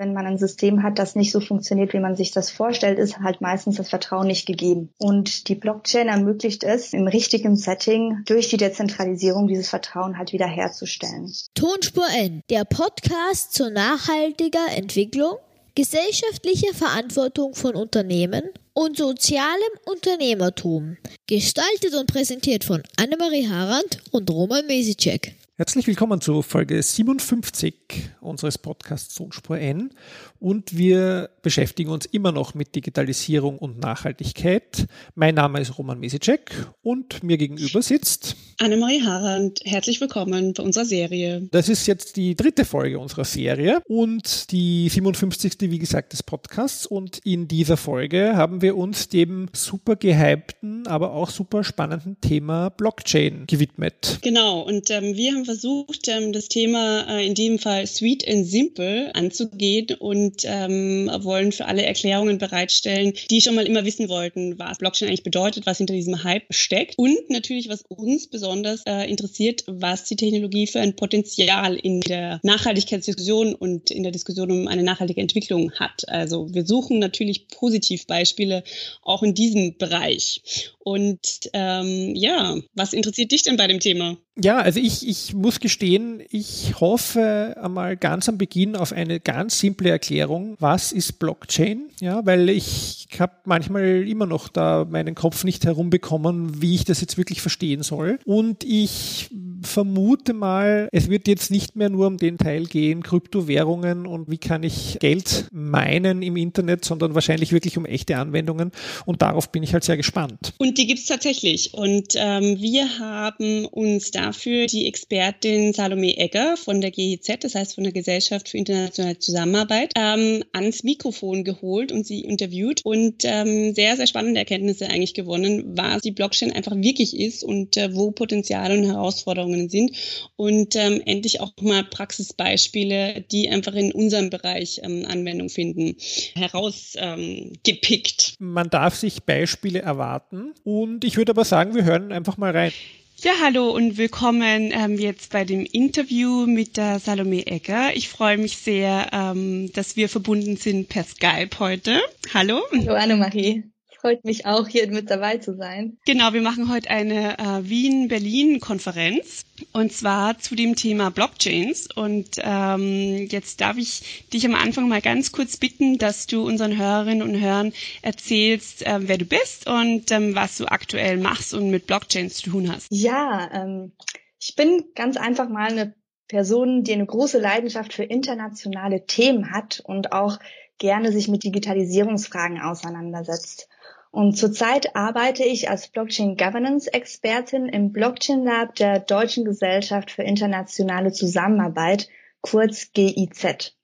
Wenn man ein System hat, das nicht so funktioniert, wie man sich das vorstellt, ist halt meistens das Vertrauen nicht gegeben. Und die Blockchain ermöglicht es, im richtigen Setting durch die Dezentralisierung dieses Vertrauen halt wiederherzustellen. Tonspur N, der Podcast zur nachhaltiger Entwicklung, gesellschaftlicher Verantwortung von Unternehmen und sozialem Unternehmertum. Gestaltet und präsentiert von Annemarie Harand und Roman Mesicek. Herzlich willkommen zu Folge 57 unseres Podcasts Tonspur N und wir beschäftigen uns immer noch mit Digitalisierung und Nachhaltigkeit. Mein Name ist Roman Mesicek und mir gegenüber sitzt Annemarie Harand. Herzlich willkommen bei unserer Serie. Das ist jetzt die dritte Folge unserer Serie und die 57. wie gesagt des Podcasts und in dieser Folge haben wir uns dem super gehypten, aber auch super spannenden Thema Blockchain gewidmet. Genau und ähm, wir haben versucht, ähm, das Thema äh, in dem Fall Sweet and Simple anzugehen und ähm, wollen für alle Erklärungen bereitstellen, die schon mal immer wissen wollten, was Blockchain eigentlich bedeutet, was hinter diesem Hype steckt und natürlich, was uns besonders äh, interessiert, was die Technologie für ein Potenzial in der Nachhaltigkeitsdiskussion und in der Diskussion um eine nachhaltige Entwicklung hat. Also wir suchen natürlich Positivbeispiele auch in diesem Bereich. Und ähm, ja, was interessiert dich denn bei dem Thema? Ja, also ich, ich muss gestehen, ich hoffe einmal ganz am Beginn auf eine ganz simple Erklärung. Was ist Blockchain? Ja, weil ich habe manchmal immer noch da meinen Kopf nicht herumbekommen, wie ich das jetzt wirklich verstehen soll. Und ich vermute mal, es wird jetzt nicht mehr nur um den Teil gehen, Kryptowährungen und wie kann ich Geld meinen im Internet, sondern wahrscheinlich wirklich um echte Anwendungen. Und darauf bin ich halt sehr gespannt. Und die gibt es tatsächlich. Und ähm, wir haben uns dafür die Expertin Salome Egger von der GIZ, das heißt von der Gesellschaft für internationale Zusammenarbeit, ähm, ans Mikrofon geholt und sie interviewt und ähm, sehr, sehr spannende Erkenntnisse eigentlich gewonnen, was die Blockchain einfach wirklich ist und äh, wo Potenziale und Herausforderungen sind und ähm, endlich auch mal Praxisbeispiele, die einfach in unserem Bereich ähm, Anwendung finden, herausgepickt. Ähm, Man darf sich Beispiele erwarten und ich würde aber sagen, wir hören einfach mal rein. Ja, hallo und willkommen ähm, jetzt bei dem Interview mit der Salome Egger. Ich freue mich sehr, ähm, dass wir verbunden sind per Skype heute. Hallo. Hallo Annemarie. Freut mich auch, hier mit dabei zu sein. Genau, wir machen heute eine äh, Wien-Berlin-Konferenz und zwar zu dem Thema Blockchains. Und ähm, jetzt darf ich dich am Anfang mal ganz kurz bitten, dass du unseren Hörerinnen und Hörern erzählst, äh, wer du bist und ähm, was du aktuell machst und mit Blockchains zu tun hast. Ja, ähm, ich bin ganz einfach mal eine Person, die eine große Leidenschaft für internationale Themen hat und auch gerne sich mit Digitalisierungsfragen auseinandersetzt. Und zurzeit arbeite ich als Blockchain Governance Expertin im Blockchain Lab der Deutschen Gesellschaft für internationale Zusammenarbeit, kurz GIZ.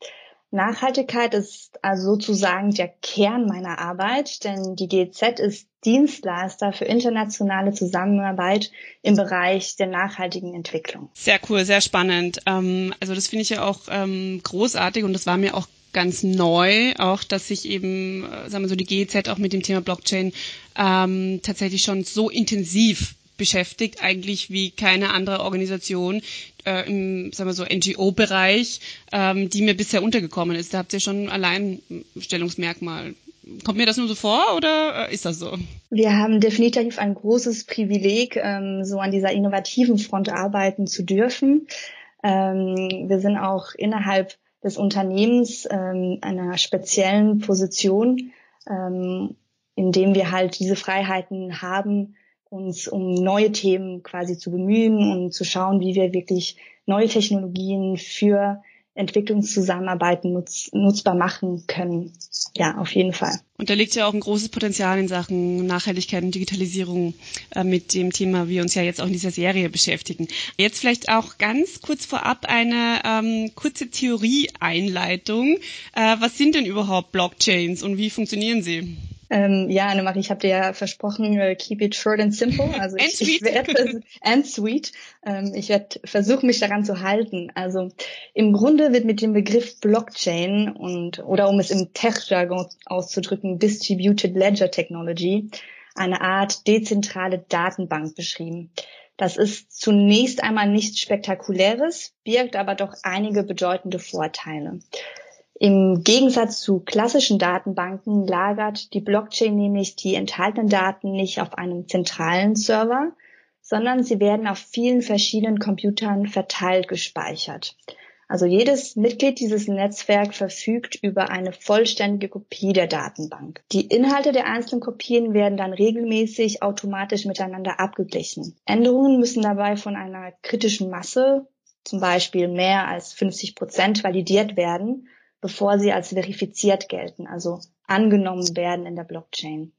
Nachhaltigkeit ist also sozusagen der Kern meiner Arbeit, denn die GIZ ist Dienstleister für internationale Zusammenarbeit im Bereich der nachhaltigen Entwicklung. Sehr cool, sehr spannend. Ähm, also das finde ich ja auch ähm, großartig und das war mir auch ganz neu, auch dass sich eben, äh, sagen wir so, die GEZ auch mit dem Thema Blockchain ähm, tatsächlich schon so intensiv beschäftigt, eigentlich wie keine andere Organisation äh, im, sagen wir so, NGO-Bereich, ähm, die mir bisher untergekommen ist. Da habt ihr schon allein Stellungsmerkmal. Kommt mir das nur so vor oder äh, ist das so? Wir haben definitiv ein großes Privileg, ähm, so an dieser innovativen Front arbeiten zu dürfen. Ähm, wir sind auch innerhalb des Unternehmens ähm, einer speziellen Position, ähm, in dem wir halt diese Freiheiten haben, uns um neue Themen quasi zu bemühen und zu schauen, wie wir wirklich neue Technologien für Entwicklungszusammenarbeit nutz, nutzbar machen können. Ja, auf jeden Fall. Und da liegt ja auch ein großes Potenzial in Sachen Nachhaltigkeit und Digitalisierung äh, mit dem Thema, wie wir uns ja jetzt auch in dieser Serie beschäftigen. Jetzt vielleicht auch ganz kurz vorab eine ähm, kurze Theorie-Einleitung. Äh, was sind denn überhaupt Blockchains und wie funktionieren sie? Ähm, ja, Annemarie, ich habe dir ja versprochen, uh, keep it short and simple. Also and ich, sweet. ich werde and sweet. Ähm, ich werde versuchen, mich daran zu halten. Also im Grunde wird mit dem Begriff Blockchain und oder um es im Tech-Jargon auszudrücken, Distributed Ledger Technology, eine Art dezentrale Datenbank beschrieben. Das ist zunächst einmal nichts Spektakuläres, birgt aber doch einige bedeutende Vorteile. Im Gegensatz zu klassischen Datenbanken lagert die Blockchain nämlich die enthaltenen Daten nicht auf einem zentralen Server, sondern sie werden auf vielen verschiedenen Computern verteilt gespeichert. Also jedes Mitglied dieses Netzwerks verfügt über eine vollständige Kopie der Datenbank. Die Inhalte der einzelnen Kopien werden dann regelmäßig automatisch miteinander abgeglichen. Änderungen müssen dabei von einer kritischen Masse, zum Beispiel mehr als 50 Prozent, validiert werden, bevor sie als verifiziert gelten, also angenommen werden in der Blockchain.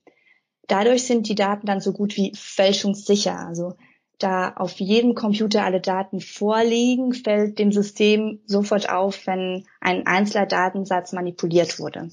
Dadurch sind die Daten dann so gut wie fälschungssicher. Also da auf jedem Computer alle Daten vorliegen, fällt dem System sofort auf, wenn ein einzelner Datensatz manipuliert wurde.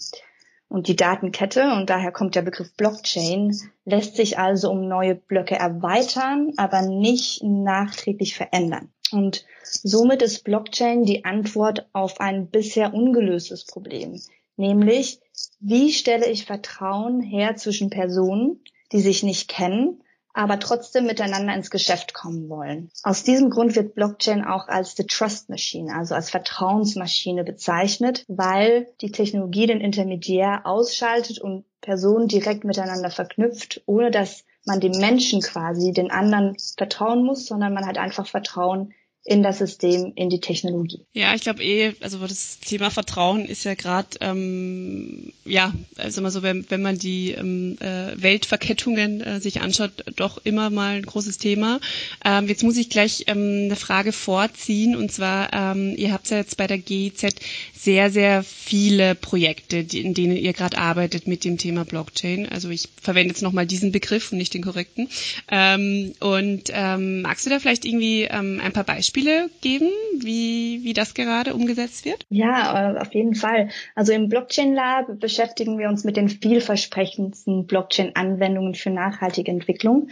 Und die Datenkette, und daher kommt der Begriff Blockchain, lässt sich also um neue Blöcke erweitern, aber nicht nachträglich verändern. Und somit ist Blockchain die Antwort auf ein bisher ungelöstes Problem, nämlich wie stelle ich Vertrauen her zwischen Personen, die sich nicht kennen, aber trotzdem miteinander ins Geschäft kommen wollen. Aus diesem Grund wird Blockchain auch als the Trust Machine, also als Vertrauensmaschine bezeichnet, weil die Technologie den Intermediär ausschaltet und Personen direkt miteinander verknüpft, ohne dass man dem Menschen quasi, den anderen vertrauen muss, sondern man hat einfach Vertrauen in das System, in die Technologie. Ja, ich glaube eh, also das Thema Vertrauen ist ja gerade, ähm, ja, also immer so, wenn, wenn man die ähm, äh, Weltverkettungen äh, sich anschaut, doch immer mal ein großes Thema. Ähm, jetzt muss ich gleich ähm, eine Frage vorziehen und zwar, ähm, ihr habt ja jetzt bei der GIZ sehr, sehr viele Projekte, die, in denen ihr gerade arbeitet mit dem Thema Blockchain. Also ich verwende jetzt nochmal diesen Begriff und nicht den korrekten. Ähm, und ähm, magst du da vielleicht irgendwie ähm, ein paar Beispiele geben, wie, wie das gerade umgesetzt wird? Ja, äh, auf jeden Fall. Also im Blockchain Lab beschäftigen wir uns mit den vielversprechendsten Blockchain-Anwendungen für nachhaltige Entwicklung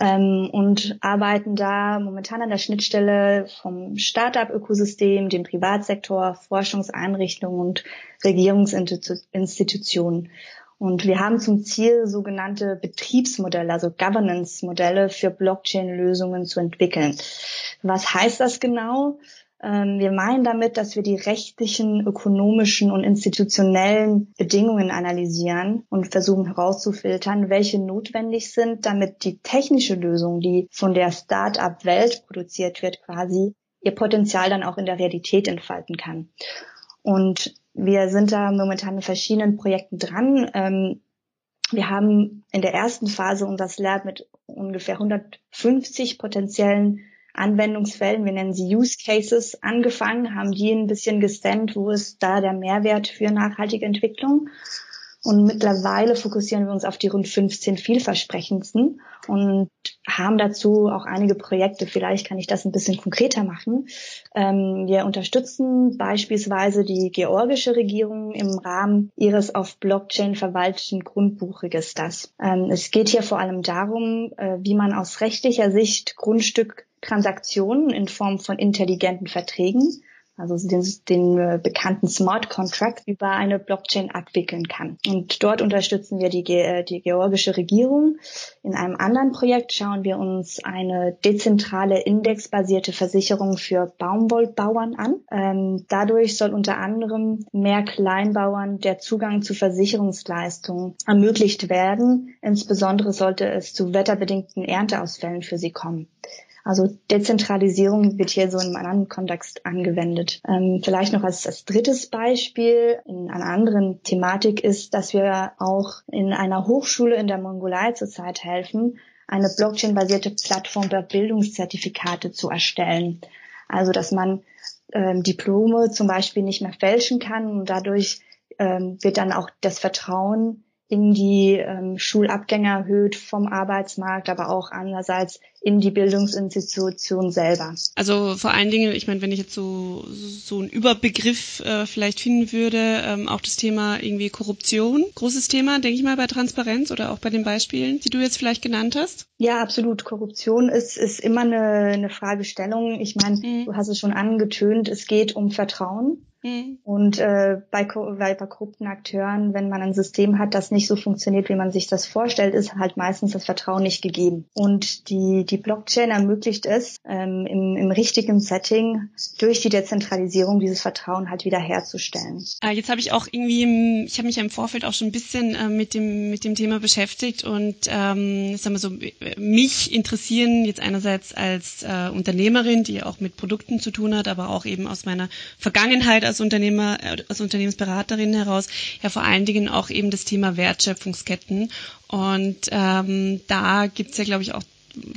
ähm, und arbeiten da momentan an der Schnittstelle vom Startup-Ökosystem, dem Privatsektor, Forschungseinrichtungen, Einrichtungen und Regierungsinstitutionen. Und wir haben zum Ziel, sogenannte Betriebsmodelle, also Governance-Modelle für Blockchain-Lösungen zu entwickeln. Was heißt das genau? Ähm, wir meinen damit, dass wir die rechtlichen, ökonomischen und institutionellen Bedingungen analysieren und versuchen herauszufiltern, welche notwendig sind, damit die technische Lösung, die von der Start-up-Welt produziert wird, quasi ihr Potenzial dann auch in der Realität entfalten kann. Und wir sind da momentan in verschiedenen Projekten dran. Ähm, wir haben in der ersten Phase unser Lab mit ungefähr 150 potenziellen Anwendungsfällen, wir nennen sie Use Cases, angefangen, haben die ein bisschen gescannt, wo ist da der Mehrwert für nachhaltige Entwicklung. Und mittlerweile fokussieren wir uns auf die rund 15 vielversprechendsten und haben dazu auch einige Projekte. Vielleicht kann ich das ein bisschen konkreter machen. Ähm, wir unterstützen beispielsweise die georgische Regierung im Rahmen ihres auf Blockchain verwalteten Grundbuchregisters. Ähm, es geht hier vor allem darum, äh, wie man aus rechtlicher Sicht Grundstücktransaktionen in Form von intelligenten Verträgen also den, den äh, bekannten Smart Contract über eine Blockchain abwickeln kann. Und dort unterstützen wir die, äh, die georgische Regierung. In einem anderen Projekt schauen wir uns eine dezentrale indexbasierte Versicherung für Baumwollbauern an. Ähm, dadurch soll unter anderem mehr Kleinbauern der Zugang zu Versicherungsleistungen ermöglicht werden. Insbesondere sollte es zu wetterbedingten Ernteausfällen für sie kommen. Also Dezentralisierung wird hier so in einem anderen Kontext angewendet. Ähm, vielleicht noch als, als drittes Beispiel in einer anderen Thematik ist, dass wir auch in einer Hochschule in der Mongolei zurzeit helfen, eine Blockchain-basierte Plattform für Bildungszertifikate zu erstellen. Also dass man ähm, Diplome zum Beispiel nicht mehr fälschen kann und dadurch ähm, wird dann auch das Vertrauen in die ähm, Schulabgänger erhöht vom Arbeitsmarkt, aber auch andererseits in die Bildungsinstitution selber. Also vor allen Dingen, ich meine, wenn ich jetzt so so einen Überbegriff äh, vielleicht finden würde, ähm, auch das Thema irgendwie Korruption, großes Thema, denke ich mal bei Transparenz oder auch bei den Beispielen, die du jetzt vielleicht genannt hast. Ja, absolut. Korruption ist ist immer eine, eine Fragestellung. Ich meine, mhm. du hast es schon angetönt, es geht um Vertrauen. Mhm. Und äh, bei, bei, bei korrupten Akteuren, wenn man ein System hat, das nicht so funktioniert, wie man sich das vorstellt, ist halt meistens das Vertrauen nicht gegeben. Und die, die Blockchain ermöglicht es, ähm, im, im richtigen Setting durch die Dezentralisierung dieses Vertrauen halt wieder herzustellen. Ah, jetzt habe ich auch irgendwie, ich habe mich im Vorfeld auch schon ein bisschen äh, mit dem mit dem Thema beschäftigt und ähm, sagen wir so, mich interessieren jetzt einerseits als äh, Unternehmerin, die auch mit Produkten zu tun hat, aber auch eben aus meiner Vergangenheit als Unternehmer, äh, als Unternehmensberaterin heraus, ja vor allen Dingen auch eben das Thema Wertschöpfungsketten. Und ähm, da gibt's ja, glaube ich, auch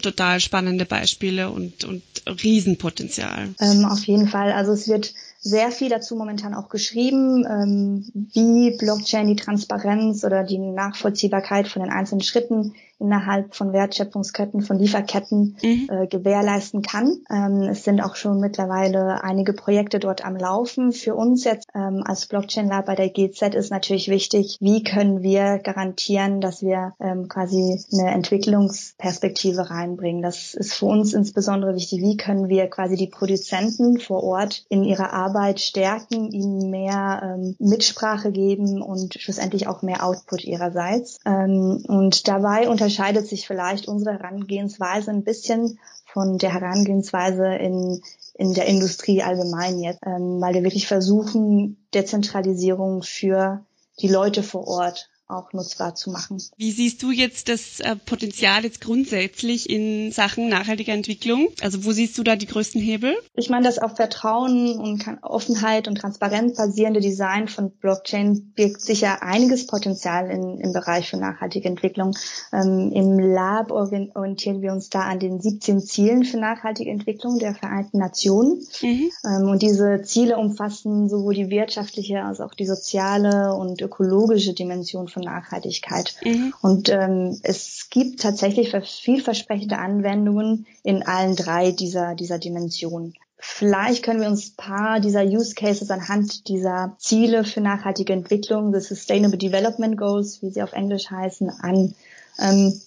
total spannende Beispiele und, und Riesenpotenzial. Ähm, auf jeden Fall. Also es wird sehr viel dazu momentan auch geschrieben, ähm, wie Blockchain die Transparenz oder die Nachvollziehbarkeit von den einzelnen Schritten innerhalb von Wertschöpfungsketten, von Lieferketten mhm. äh, gewährleisten kann. Ähm, es sind auch schon mittlerweile einige Projekte dort am Laufen. Für uns jetzt ähm, als Blockchain Lab bei der GZ ist natürlich wichtig, wie können wir garantieren, dass wir ähm, quasi eine Entwicklungsperspektive reinbringen. Das ist für uns insbesondere wichtig. Wie können wir quasi die Produzenten vor Ort in ihrer Arbeit stärken, ihnen mehr ähm, Mitsprache geben und schlussendlich auch mehr Output ihrerseits. Ähm, und dabei unter unterscheidet sich vielleicht unsere Herangehensweise ein bisschen von der Herangehensweise in, in der Industrie allgemein jetzt, ähm, weil wir wirklich versuchen, Dezentralisierung für die Leute vor Ort auch nutzbar zu machen. Wie siehst du jetzt das äh, Potenzial jetzt grundsätzlich in Sachen nachhaltiger Entwicklung? Also wo siehst du da die größten Hebel? Ich meine, das auf Vertrauen und Offenheit und Transparenz basierende Design von Blockchain birgt sicher einiges Potenzial in, im Bereich für nachhaltige Entwicklung. Ähm, Im Lab orientieren wir uns da an den 17 Zielen für nachhaltige Entwicklung der Vereinten Nationen. Mhm. Ähm, und diese Ziele umfassen sowohl die wirtschaftliche als auch die soziale und ökologische Dimension von von Nachhaltigkeit. Mhm. Und ähm, es gibt tatsächlich vielversprechende Anwendungen in allen drei dieser, dieser Dimensionen. Vielleicht können wir uns ein paar dieser Use Cases anhand dieser Ziele für nachhaltige Entwicklung, the Sustainable Development Goals, wie sie auf Englisch heißen, an. Ähm,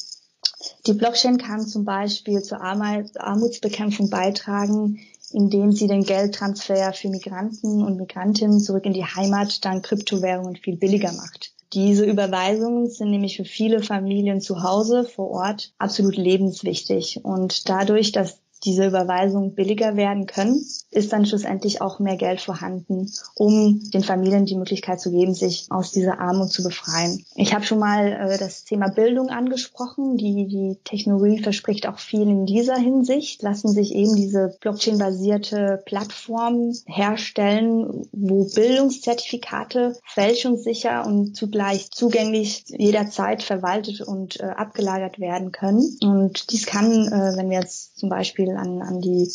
die Blockchain kann zum Beispiel zur Armutsbekämpfung beitragen, indem sie den Geldtransfer für Migranten und Migrantinnen zurück in die Heimat dank Kryptowährungen viel billiger macht. Diese Überweisungen sind nämlich für viele Familien zu Hause vor Ort absolut lebenswichtig. Und dadurch, dass diese Überweisungen billiger werden können, ist dann schlussendlich auch mehr Geld vorhanden, um den Familien die Möglichkeit zu geben, sich aus dieser Armut zu befreien. Ich habe schon mal äh, das Thema Bildung angesprochen. Die, die Technologie verspricht auch viel in dieser Hinsicht. Lassen sich eben diese Blockchain-basierte Plattformen herstellen, wo Bildungszertifikate fälschungssicher und zugleich zugänglich jederzeit verwaltet und äh, abgelagert werden können. Und dies kann, äh, wenn wir jetzt zum Beispiel an, an die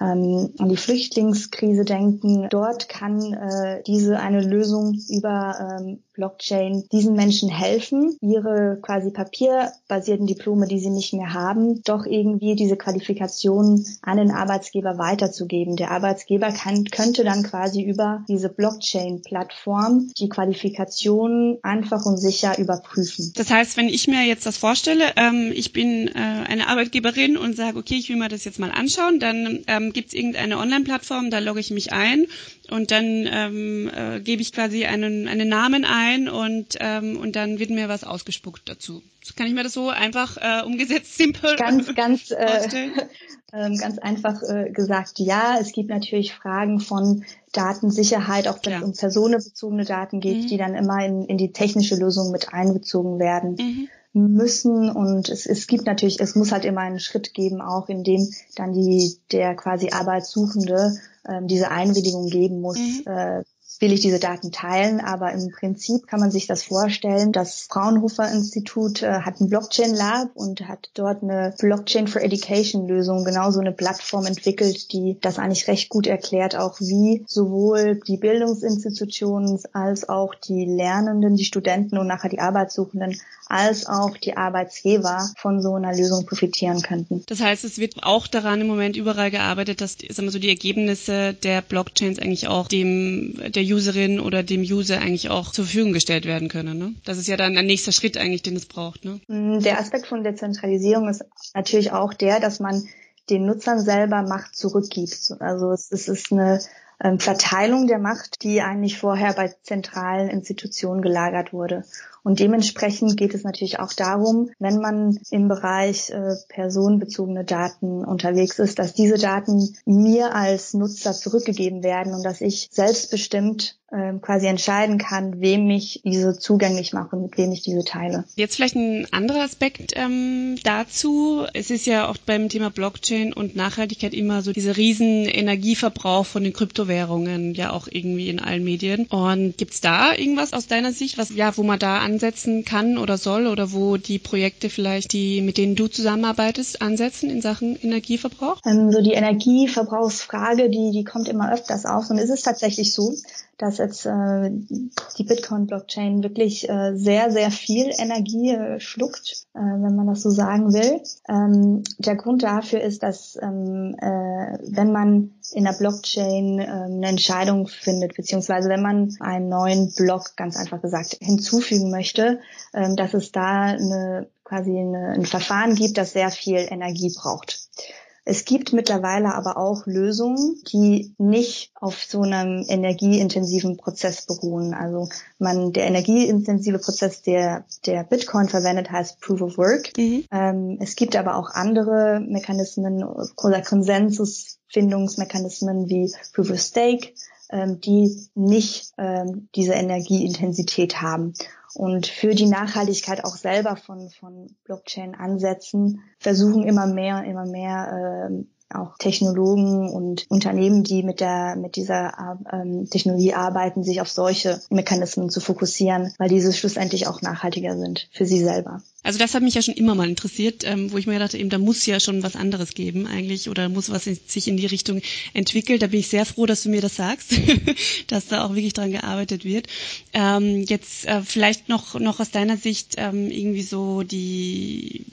ähm, an die Flüchtlingskrise denken. Dort kann äh, diese eine Lösung über ähm, Blockchain diesen Menschen helfen, ihre quasi papierbasierten Diplome, die sie nicht mehr haben, doch irgendwie diese Qualifikationen an den Arbeitsgeber weiterzugeben. Der Arbeitsgeber kann, könnte dann quasi über diese Blockchain-Plattform die Qualifikationen einfach und sicher überprüfen. Das heißt, wenn ich mir jetzt das vorstelle, ähm, ich bin äh, eine Arbeitgeberin und sage, okay, ich will mir das jetzt mal anschauen, dann ähm, gibt es irgendeine Online-Plattform, da logge ich mich ein und dann ähm, äh, gebe ich quasi einen, einen Namen ein und, ähm, und dann wird mir was ausgespuckt dazu. Kann ich mir das so einfach äh, umgesetzt simpel ganz, ganz, äh, äh, ganz einfach äh, gesagt, ja. Es gibt natürlich Fragen von Datensicherheit, auch wenn ja. es um personenbezogene Daten geht, mhm. die dann immer in, in die technische Lösung mit einbezogen werden. Mhm müssen und es, es gibt natürlich, es muss halt immer einen Schritt geben, auch in dem dann die der quasi Arbeitssuchende ähm, diese Einwilligung geben muss, mhm. äh, will ich diese Daten teilen, aber im Prinzip kann man sich das vorstellen. Das Fraunhofer Institut äh, hat ein Blockchain Lab und hat dort eine Blockchain for Education Lösung, genauso eine Plattform entwickelt, die das eigentlich recht gut erklärt, auch wie sowohl die Bildungsinstitutionen als auch die Lernenden, die Studenten und nachher die Arbeitssuchenden als auch die Arbeitsgeber von so einer Lösung profitieren könnten. Das heißt, es wird auch daran im Moment überall gearbeitet, dass sagen wir so, die Ergebnisse der Blockchains eigentlich auch dem der Userin oder dem User eigentlich auch zur Verfügung gestellt werden können. Ne? Das ist ja dann ein nächster Schritt eigentlich, den es braucht. Ne? Mm, der Aspekt von Dezentralisierung ist natürlich auch der, dass man den Nutzern selber Macht zurückgibt. Also es, es ist eine ähm, Verteilung der Macht, die eigentlich vorher bei zentralen Institutionen gelagert wurde. Und dementsprechend geht es natürlich auch darum, wenn man im Bereich äh, personenbezogene Daten unterwegs ist, dass diese Daten mir als Nutzer zurückgegeben werden und dass ich selbstbestimmt ähm, quasi entscheiden kann, wem ich diese zugänglich mache und mit wem ich diese teile. Jetzt vielleicht ein anderer Aspekt ähm, dazu. Es ist ja oft beim Thema Blockchain und Nachhaltigkeit immer so dieser riesen Energieverbrauch von den Kryptowährungen ja auch irgendwie in allen Medien. Und gibt's da irgendwas aus deiner Sicht, was ja, wo man da ansetzen kann oder soll oder wo die Projekte vielleicht, die mit denen du zusammenarbeitest, ansetzen in Sachen Energieverbrauch? Ähm, so die Energieverbrauchsfrage, die die kommt immer öfters auf und es ist tatsächlich so, dass jetzt äh, die Bitcoin-Blockchain wirklich äh, sehr, sehr viel Energie äh, schluckt, äh, wenn man das so sagen will. Ähm, der Grund dafür ist, dass ähm, äh, wenn man in der Blockchain äh, eine Entscheidung findet, beziehungsweise wenn man einen neuen Block, ganz einfach gesagt, hinzufügen möchte, äh, dass es da eine, quasi eine, ein Verfahren gibt, das sehr viel Energie braucht. Es gibt mittlerweile aber auch Lösungen, die nicht auf so einem energieintensiven Prozess beruhen. Also man, der energieintensive Prozess, der, der Bitcoin verwendet, heißt Proof of Work. Mhm. Ähm, es gibt aber auch andere Mechanismen oder Konsensusfindungsmechanismen wie Proof of Stake, ähm, die nicht ähm, diese Energieintensität haben. Und für die Nachhaltigkeit auch selber von, von Blockchain-Ansätzen versuchen immer mehr, immer mehr äh, auch Technologen und Unternehmen, die mit der mit dieser ähm, Technologie arbeiten, sich auf solche Mechanismen zu fokussieren, weil diese schlussendlich auch nachhaltiger sind für sie selber. Also das hat mich ja schon immer mal interessiert, ähm, wo ich mir dachte, eben da muss ja schon was anderes geben eigentlich oder muss was in, sich in die Richtung entwickelt. Da bin ich sehr froh, dass du mir das sagst, dass da auch wirklich dran gearbeitet wird. Ähm, jetzt äh, vielleicht noch noch aus deiner Sicht ähm, irgendwie so die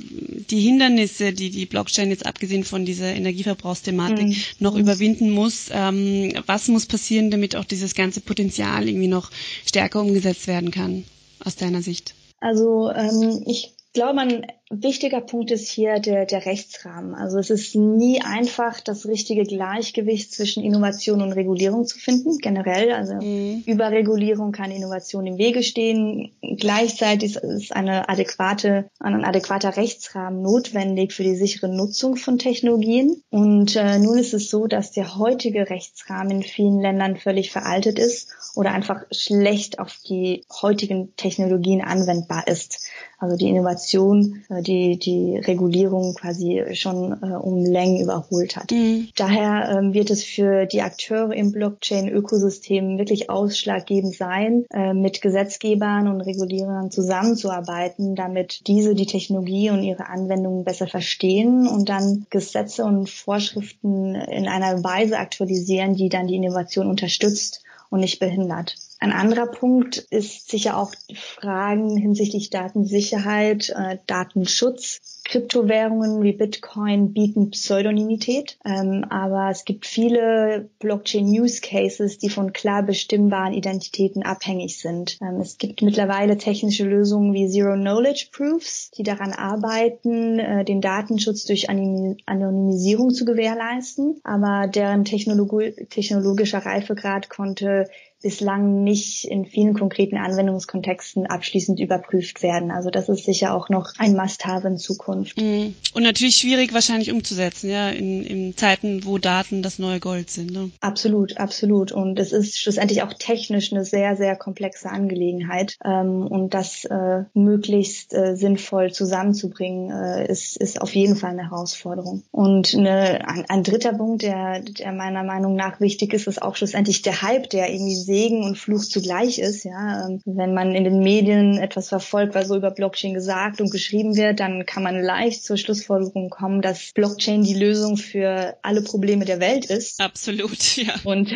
die Hindernisse, die die Blockchain jetzt abgesehen von dieser Energieverbrauchsthematik mhm. noch überwinden muss. Ähm, was muss passieren, damit auch dieses ganze Potenzial irgendwie noch stärker umgesetzt werden kann aus deiner Sicht? Also ähm, ich glaube, ein wichtiger Punkt ist hier der, der Rechtsrahmen. Also es ist nie einfach, das richtige Gleichgewicht zwischen Innovation und Regulierung zu finden, generell. Also mhm. Überregulierung kann Innovation im Wege stehen. Gleichzeitig ist eine adäquate, ein adäquater Rechtsrahmen notwendig für die sichere Nutzung von Technologien. Und äh, nun ist es so, dass der heutige Rechtsrahmen in vielen Ländern völlig veraltet ist oder einfach schlecht auf die heutigen Technologien anwendbar ist. Also die Innovation, äh, die die Regulierung quasi schon äh, um Längen überholt hat. Mhm. Daher ähm, wird es für die Akteure im Blockchain-Ökosystem wirklich ausschlaggebend sein, äh, mit Gesetzgebern und Regulierern zusammenzuarbeiten, damit diese die Technologie und ihre Anwendungen besser verstehen und dann Gesetze und Vorschriften in einer Weise aktualisieren, die dann die Innovation unterstützt und nicht behindert. Ein anderer Punkt ist sicher auch Fragen hinsichtlich Datensicherheit, äh, Datenschutz. Kryptowährungen wie Bitcoin bieten Pseudonymität, ähm, aber es gibt viele Blockchain-Use-Cases, die von klar bestimmbaren Identitäten abhängig sind. Ähm, es gibt mittlerweile technische Lösungen wie Zero-Knowledge-Proofs, die daran arbeiten, äh, den Datenschutz durch Anonymisierung zu gewährleisten, aber deren technologischer Reifegrad konnte bislang nicht in vielen konkreten Anwendungskontexten abschließend überprüft werden. Also das ist sicher auch noch ein Must-have in Zukunft. Mhm. Und natürlich schwierig wahrscheinlich umzusetzen, ja, in, in Zeiten, wo Daten das neue Gold sind. Ne? Absolut, absolut. Und es ist schlussendlich auch technisch eine sehr, sehr komplexe Angelegenheit. Ähm, und das äh, möglichst äh, sinnvoll zusammenzubringen, äh, ist, ist auf jeden Fall eine Herausforderung. Und eine, ein, ein dritter Punkt, der, der meiner Meinung nach wichtig ist, ist auch schlussendlich der Hype, der irgendwie sehr Segen und Fluch zugleich ist. Ja, ähm, wenn man in den Medien etwas verfolgt, was so über Blockchain gesagt und geschrieben wird, dann kann man leicht zur Schlussfolgerung kommen, dass Blockchain die Lösung für alle Probleme der Welt ist. Absolut, ja. Und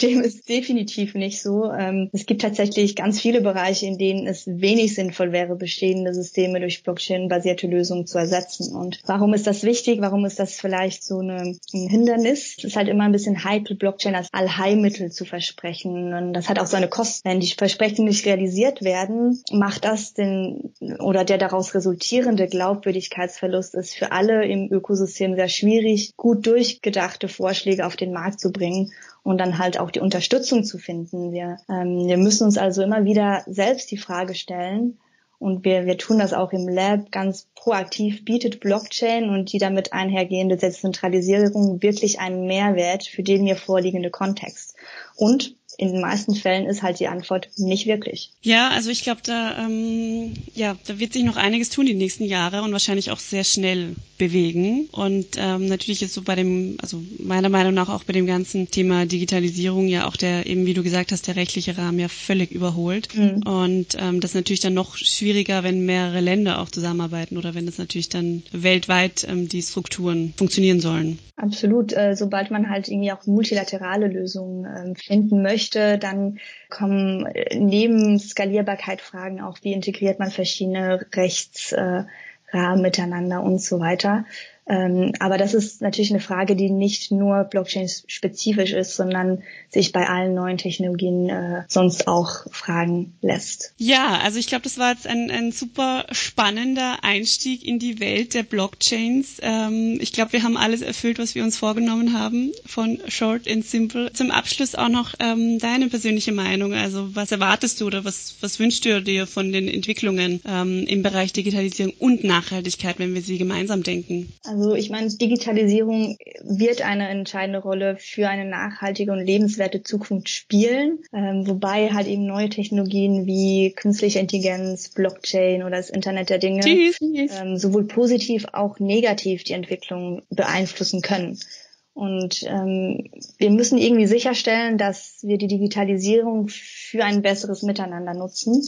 dem ist definitiv nicht so. Ähm, es gibt tatsächlich ganz viele Bereiche, in denen es wenig sinnvoll wäre, bestehende Systeme durch Blockchain-basierte Lösungen zu ersetzen. Und warum ist das wichtig? Warum ist das vielleicht so eine, ein Hindernis? Es ist halt immer ein bisschen heikel, Blockchain als Allheilmittel zu versprechen Und das hat auch seine Kosten. Wenn die Versprechen nicht realisiert werden, macht das den oder der daraus resultierende Glaubwürdigkeitsverlust ist für alle im Ökosystem sehr schwierig, gut durchgedachte Vorschläge auf den Markt zu bringen und dann halt auch die Unterstützung zu finden. Wir, ähm, wir müssen uns also immer wieder selbst die Frage stellen, und wir, wir tun das auch im Lab ganz proaktiv, bietet Blockchain und die damit einhergehende Dezentralisierung wirklich einen Mehrwert für den mir vorliegende Kontext. Und in den meisten Fällen ist halt die Antwort nicht wirklich. Ja, also ich glaube, da, ähm, ja, da wird sich noch einiges tun die nächsten Jahre und wahrscheinlich auch sehr schnell bewegen. Und ähm, natürlich ist so bei dem, also meiner Meinung nach auch bei dem ganzen Thema Digitalisierung ja auch der, eben wie du gesagt hast, der rechtliche Rahmen ja völlig überholt. Mhm. Und ähm, das ist natürlich dann noch schwieriger, wenn mehrere Länder auch zusammenarbeiten oder wenn das natürlich dann weltweit ähm, die Strukturen funktionieren sollen. Absolut. Äh, sobald man halt irgendwie auch multilaterale Lösungen äh, finden möchte, dann kommen äh, neben Skalierbarkeit Fragen auch, wie integriert man verschiedene Rechtsrahmen äh, miteinander und so weiter. Ähm, aber das ist natürlich eine Frage, die nicht nur Blockchain-spezifisch ist, sondern sich bei allen neuen Technologien äh, sonst auch fragen lässt. Ja, also ich glaube, das war jetzt ein, ein super spannender Einstieg in die Welt der Blockchains. Ähm, ich glaube, wir haben alles erfüllt, was wir uns vorgenommen haben von Short and Simple. Zum Abschluss auch noch ähm, deine persönliche Meinung. Also was erwartest du oder was, was wünschst du dir von den Entwicklungen ähm, im Bereich Digitalisierung und Nachhaltigkeit, wenn wir sie gemeinsam denken? Also ich meine, Digitalisierung wird eine entscheidende Rolle für eine nachhaltige und lebenswerte Zukunft spielen, ähm, wobei halt eben neue Technologien wie künstliche Intelligenz, Blockchain oder das Internet der Dinge ähm, sowohl positiv auch negativ die Entwicklung beeinflussen können. Und ähm, wir müssen irgendwie sicherstellen, dass wir die Digitalisierung für ein besseres Miteinander nutzen.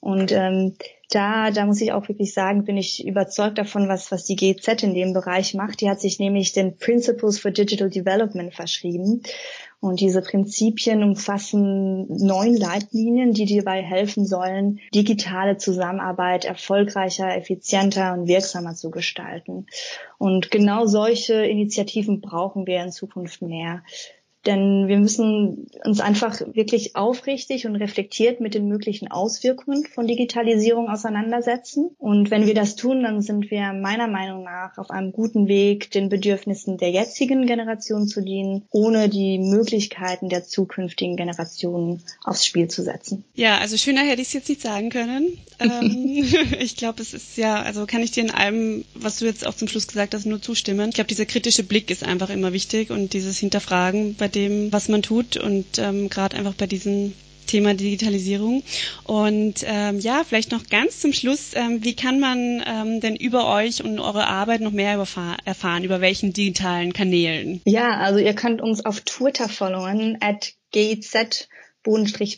Und ähm, da, da muss ich auch wirklich sagen, bin ich überzeugt davon, was, was die GZ in dem Bereich macht. Die hat sich nämlich den Principles for Digital Development verschrieben. Und diese Prinzipien umfassen neun Leitlinien, die dabei helfen sollen, digitale Zusammenarbeit erfolgreicher, effizienter und wirksamer zu gestalten. Und genau solche Initiativen brauchen wir in Zukunft mehr. Denn wir müssen uns einfach wirklich aufrichtig und reflektiert mit den möglichen Auswirkungen von Digitalisierung auseinandersetzen. Und wenn wir das tun, dann sind wir meiner Meinung nach auf einem guten Weg, den Bedürfnissen der jetzigen Generation zu dienen, ohne die Möglichkeiten der zukünftigen Generationen aufs Spiel zu setzen. Ja, also schöner hätte ich es jetzt nicht sagen können. ähm, ich glaube, es ist ja, also kann ich dir in allem, was du jetzt auch zum Schluss gesagt hast, nur zustimmen. Ich glaube, dieser kritische Blick ist einfach immer wichtig und dieses Hinterfragen bei dem, was man tut und ähm, gerade einfach bei diesem Thema Digitalisierung. Und ähm, ja, vielleicht noch ganz zum Schluss, ähm, wie kann man ähm, denn über euch und eure Arbeit noch mehr erfahren? Über welchen digitalen Kanälen? Ja, also ihr könnt uns auf Twitter followen, at GZ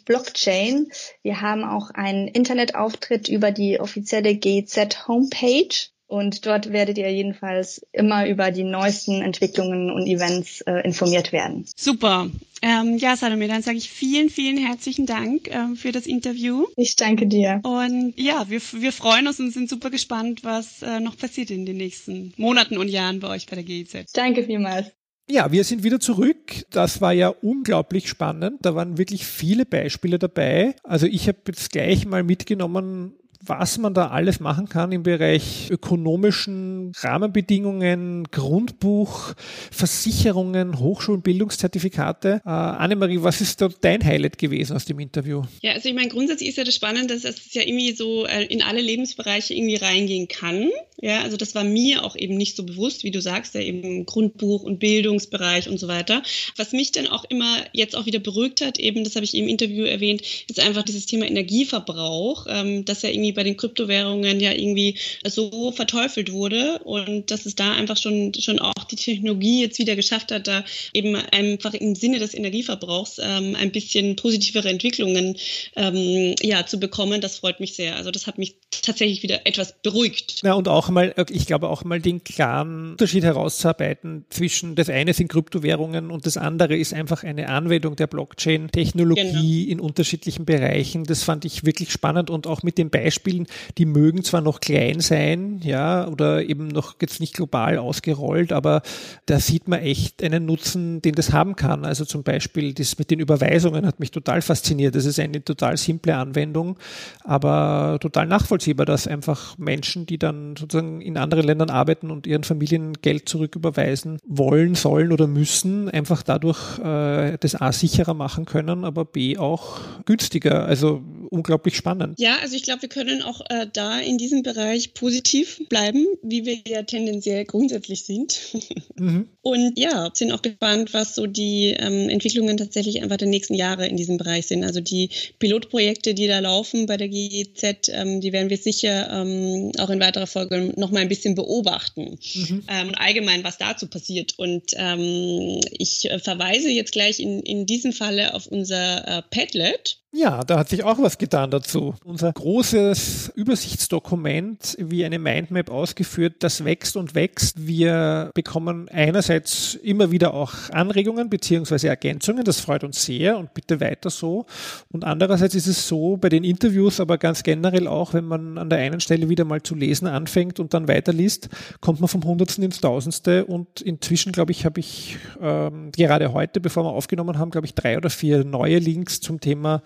Blockchain. Wir haben auch einen Internetauftritt über die offizielle GZ Homepage und dort werdet ihr jedenfalls immer über die neuesten Entwicklungen und Events äh, informiert werden. Super. Ähm, ja, Salome, dann sage ich vielen, vielen herzlichen Dank ähm, für das Interview. Ich danke dir. Und ja, wir, wir freuen uns und sind super gespannt, was äh, noch passiert in den nächsten Monaten und Jahren bei euch bei der GEZ. Danke vielmals. Ja, wir sind wieder zurück. Das war ja unglaublich spannend. Da waren wirklich viele Beispiele dabei. Also ich habe jetzt gleich mal mitgenommen, was man da alles machen kann im Bereich ökonomischen Rahmenbedingungen, Grundbuch, Versicherungen, Hochschulbildungszertifikate. Äh, Annemarie, was ist da dein Highlight gewesen aus dem Interview? Ja, also ich meine, grundsätzlich ist ja das Spannende, dass es ja irgendwie so äh, in alle Lebensbereiche irgendwie reingehen kann. Ja, also das war mir auch eben nicht so bewusst, wie du sagst, ja eben Grundbuch und Bildungsbereich und so weiter. Was mich dann auch immer jetzt auch wieder beruhigt hat, eben, das habe ich im Interview erwähnt, ist einfach dieses Thema Energieverbrauch, ähm, dass ja irgendwie irgendwie bei den Kryptowährungen ja irgendwie so verteufelt wurde und dass es da einfach schon, schon auch die Technologie jetzt wieder geschafft hat, da eben einfach im Sinne des Energieverbrauchs ähm, ein bisschen positivere Entwicklungen ähm, ja, zu bekommen, das freut mich sehr. Also das hat mich tatsächlich wieder etwas beruhigt. Ja, und auch mal, ich glaube auch mal den klaren Unterschied herauszuarbeiten zwischen das eine sind Kryptowährungen und das andere ist einfach eine Anwendung der Blockchain-Technologie genau. in unterschiedlichen Bereichen. Das fand ich wirklich spannend und auch mit dem Beispiel Beispielen, die mögen zwar noch klein sein, ja, oder eben noch jetzt nicht global ausgerollt, aber da sieht man echt einen Nutzen, den das haben kann. Also zum Beispiel das mit den Überweisungen hat mich total fasziniert. Das ist eine total simple Anwendung, aber total nachvollziehbar, dass einfach Menschen, die dann sozusagen in anderen Ländern arbeiten und ihren Familien Geld zurücküberweisen wollen, sollen oder müssen, einfach dadurch äh, das A sicherer machen können, aber B auch günstiger. Also unglaublich spannend. Ja, also ich glaube, wir können auch äh, da in diesem Bereich positiv bleiben, wie wir ja tendenziell grundsätzlich sind. Mhm. Und ja, sind auch gespannt, was so die ähm, Entwicklungen tatsächlich einfach der nächsten Jahre in diesem Bereich sind. Also die Pilotprojekte, die da laufen bei der GEZ, ähm, die werden wir sicher ähm, auch in weiterer Folge noch mal ein bisschen beobachten. Mhm. Ähm, und allgemein, was dazu passiert. Und ähm, ich äh, verweise jetzt gleich in, in diesem Falle auf unser äh, Padlet ja, da hat sich auch was getan dazu. Unser großes Übersichtsdokument, wie eine Mindmap ausgeführt, das wächst und wächst. Wir bekommen einerseits immer wieder auch Anregungen beziehungsweise Ergänzungen. Das freut uns sehr und bitte weiter so. Und andererseits ist es so bei den Interviews, aber ganz generell auch, wenn man an der einen Stelle wieder mal zu lesen anfängt und dann weiterliest, kommt man vom Hundertsten ins Tausendste. Und inzwischen, glaube ich, habe ich ähm, gerade heute, bevor wir aufgenommen haben, glaube ich, drei oder vier neue Links zum Thema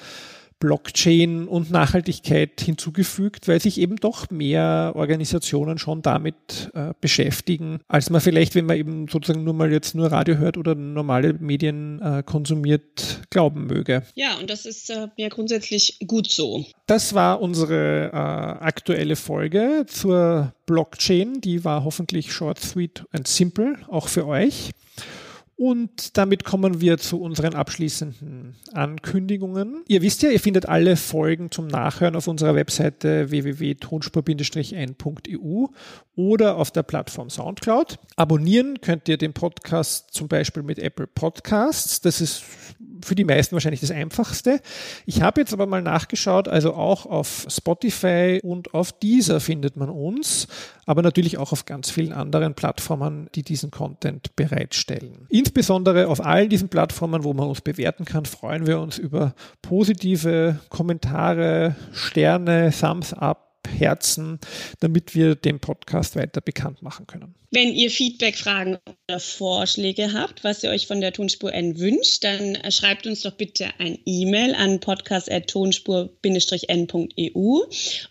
Blockchain und Nachhaltigkeit hinzugefügt, weil sich eben doch mehr Organisationen schon damit äh, beschäftigen, als man vielleicht, wenn man eben sozusagen nur mal jetzt nur Radio hört oder normale Medien äh, konsumiert, glauben möge. Ja, und das ist äh, ja grundsätzlich gut so. Das war unsere äh, aktuelle Folge zur Blockchain. Die war hoffentlich short, sweet and simple, auch für euch. Und damit kommen wir zu unseren abschließenden Ankündigungen. Ihr wisst ja, ihr findet alle Folgen zum Nachhören auf unserer Webseite www.tonspur-n.eu oder auf der Plattform Soundcloud. Abonnieren könnt ihr den Podcast zum Beispiel mit Apple Podcasts. Das ist für die meisten wahrscheinlich das Einfachste. Ich habe jetzt aber mal nachgeschaut, also auch auf Spotify und auf Deezer findet man uns, aber natürlich auch auf ganz vielen anderen Plattformen, die diesen Content bereitstellen. Insbesondere auf allen diesen Plattformen, wo man uns bewerten kann, freuen wir uns über positive Kommentare, Sterne, Thumbs up Herzen, damit wir den Podcast weiter bekannt machen können. Wenn ihr Feedback, Fragen oder Vorschläge habt, was ihr euch von der Tonspur N wünscht, dann schreibt uns doch bitte ein E-Mail an podcast.tonspur-n.eu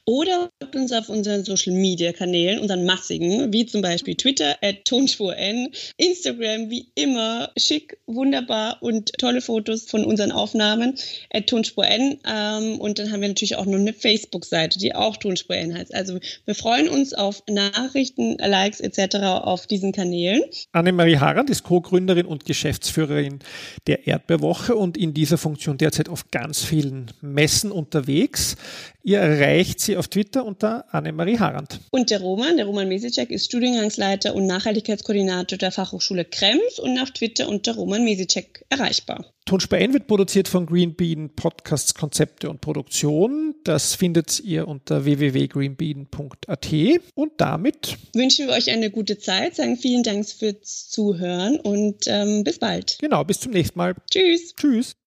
oder uns auf unseren Social Media Kanälen, unseren massigen, wie zum Beispiel Twitter at Tonspur N, Instagram wie immer schick, wunderbar und tolle Fotos von unseren Aufnahmen at Tonspur N. Ähm, und dann haben wir natürlich auch noch eine Facebook-Seite, die auch Tonspur Heißt. Also wir freuen uns auf Nachrichten, Likes etc auf diesen Kanälen. Annemarie Harand ist Co-Gründerin und Geschäftsführerin der Erdbeerwoche und in dieser Funktion derzeit auf ganz vielen Messen unterwegs. Ihr erreicht sie auf Twitter unter Annemarie Harand. Und der Roman, der Roman Mesicek, ist Studiengangsleiter und Nachhaltigkeitskoordinator der Fachhochschule Krems und auf Twitter unter Roman Mesicek erreichbar. Tonspur N wird produziert von Green Bean Podcasts, Konzepte und Produktion. Das findet ihr unter www.greenbean.at. Und damit wünschen wir euch eine gute Zeit, sagen vielen Dank fürs Zuhören und ähm, bis bald. Genau, bis zum nächsten Mal. Tschüss. Tschüss.